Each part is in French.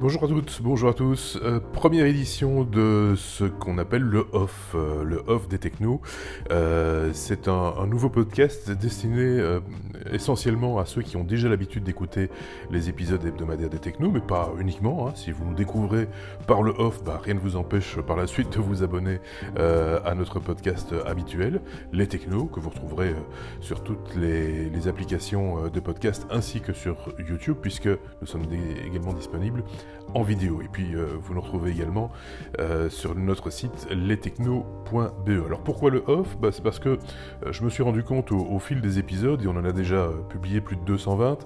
Bonjour à toutes, bonjour à tous. Euh, première édition de ce qu'on appelle le off, euh, le off des technos. Euh, c'est un, nouveau podcast destiné essentiellement à ceux qui ont déjà l'habitude d'écouter les épisodes hebdomadaires des technos, mais pas uniquement. Hein. Si vous nous découvrez par le off, bah, rien ne vous empêche par la suite de vous abonner à notre podcast habituel, les technos, que vous retrouverez sur toutes les, applications de podcast ainsi que sur YouTube, puisque nous sommes également disponibles en vidéo. Et puis euh, vous nous retrouvez également euh, sur notre site lestechno.be. Alors pourquoi le off? Bah, C'est parce que euh, je me suis rendu compte au, fil des épisodes, et on en a déjà publié plus de 220,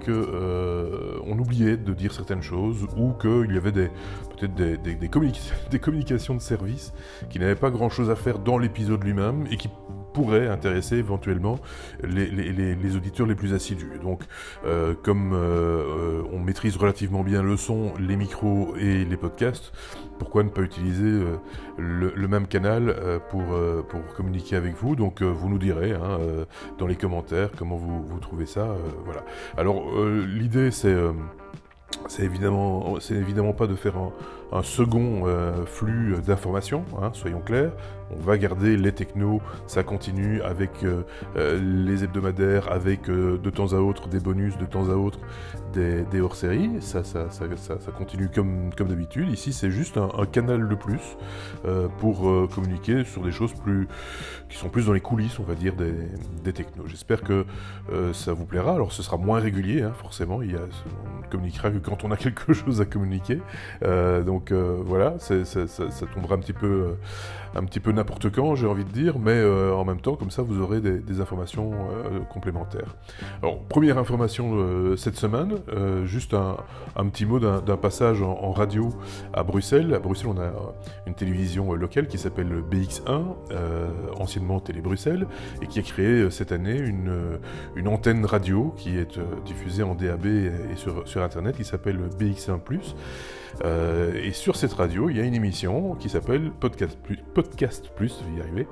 que on oubliait de dire certaines choses ou qu'il y avait peut-être des, des, des, communic des communications de service qui n'avaient pas grand-chose à faire dans l'épisode lui-même et qui pourrait intéresser éventuellement les, auditeurs les plus assidus. Donc, euh, comme euh, on maîtrise relativement bien le son, les micros et les podcasts, pourquoi ne pas utiliser euh, le, même canal euh, pour, euh, communiquer avec vous? Donc, vous nous direz hein, dans les commentaires comment vous, vous trouvez ça. voilà. Alors, l'idée, c'est c'est évidemment, évidemment pas de faire un, second euh, flux d'informations, hein, soyons clairs. On va garder les technos, ça continue avec euh, euh, les hebdomadaires, avec de temps à autre des bonus, de temps à autre des, hors-séries. Ça ça, ça, ça, continue comme, comme d'habitude. Ici, c'est juste un, canal de plus pour communiquer sur des choses plus qui sont plus dans les coulisses, on va dire, des, des technos. J'espère que ça vous plaira. Alors, ce sera moins régulier, hein, forcément. Il y a, on communiquera que quand on a quelque chose à communiquer. donc donc euh, voilà, ça, tombera un petit peu, euh, un petit peu n'importe quand, j'ai envie de dire, mais euh, en même temps, comme ça, vous aurez des, informations euh, complémentaires. Alors, première information euh, cette semaine, juste un, petit mot d'un passage en, radio à Bruxelles. À Bruxelles, on a une télévision locale qui s'appelle BX1, anciennement Télé Bruxelles, et qui a créé cette année une, antenne radio qui est diffusée en DAB et sur, Internet, s'appelle BX1+. Euh, et sur cette radio, il y a une émission qui s'appelle Podcast Plus, Podcast Plus, je vais y arriver,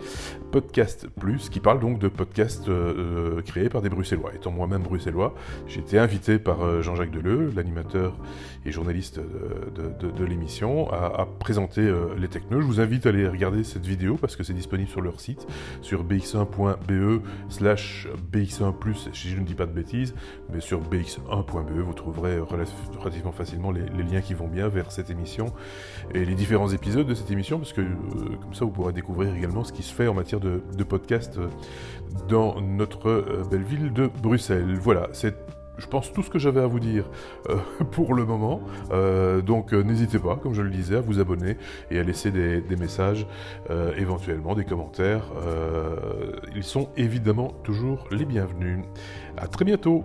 Podcast Plus, qui parle donc de podcasts euh, créés par des Bruxellois. Étant moi-même bruxellois, j'ai été invité par euh, Jean-Jacques Deleu, l'animateur et journaliste de, l'émission, à, présenter euh, les technos. Je vous invite à aller regarder cette vidéo parce que c'est disponible sur leur site, sur bx1.be slash bx1 plus, si je ne dis pas de bêtises, mais sur bx1.be, vous trouverez relativement facilement les, liens qui vont bien vers cette émission et les différents épisodes de cette émission, parce que euh, comme ça vous pourrez découvrir également ce qui se fait en matière de, de podcast dans notre euh, belle ville de Bruxelles. Voilà, c'est je pense tout ce que j'avais à vous dire euh, pour le moment. Euh, donc euh, n'hésitez pas, comme je le disais, à vous abonner et à laisser des, des messages, euh, éventuellement des commentaires. Euh, ils sont évidemment toujours les bienvenus. À très bientôt.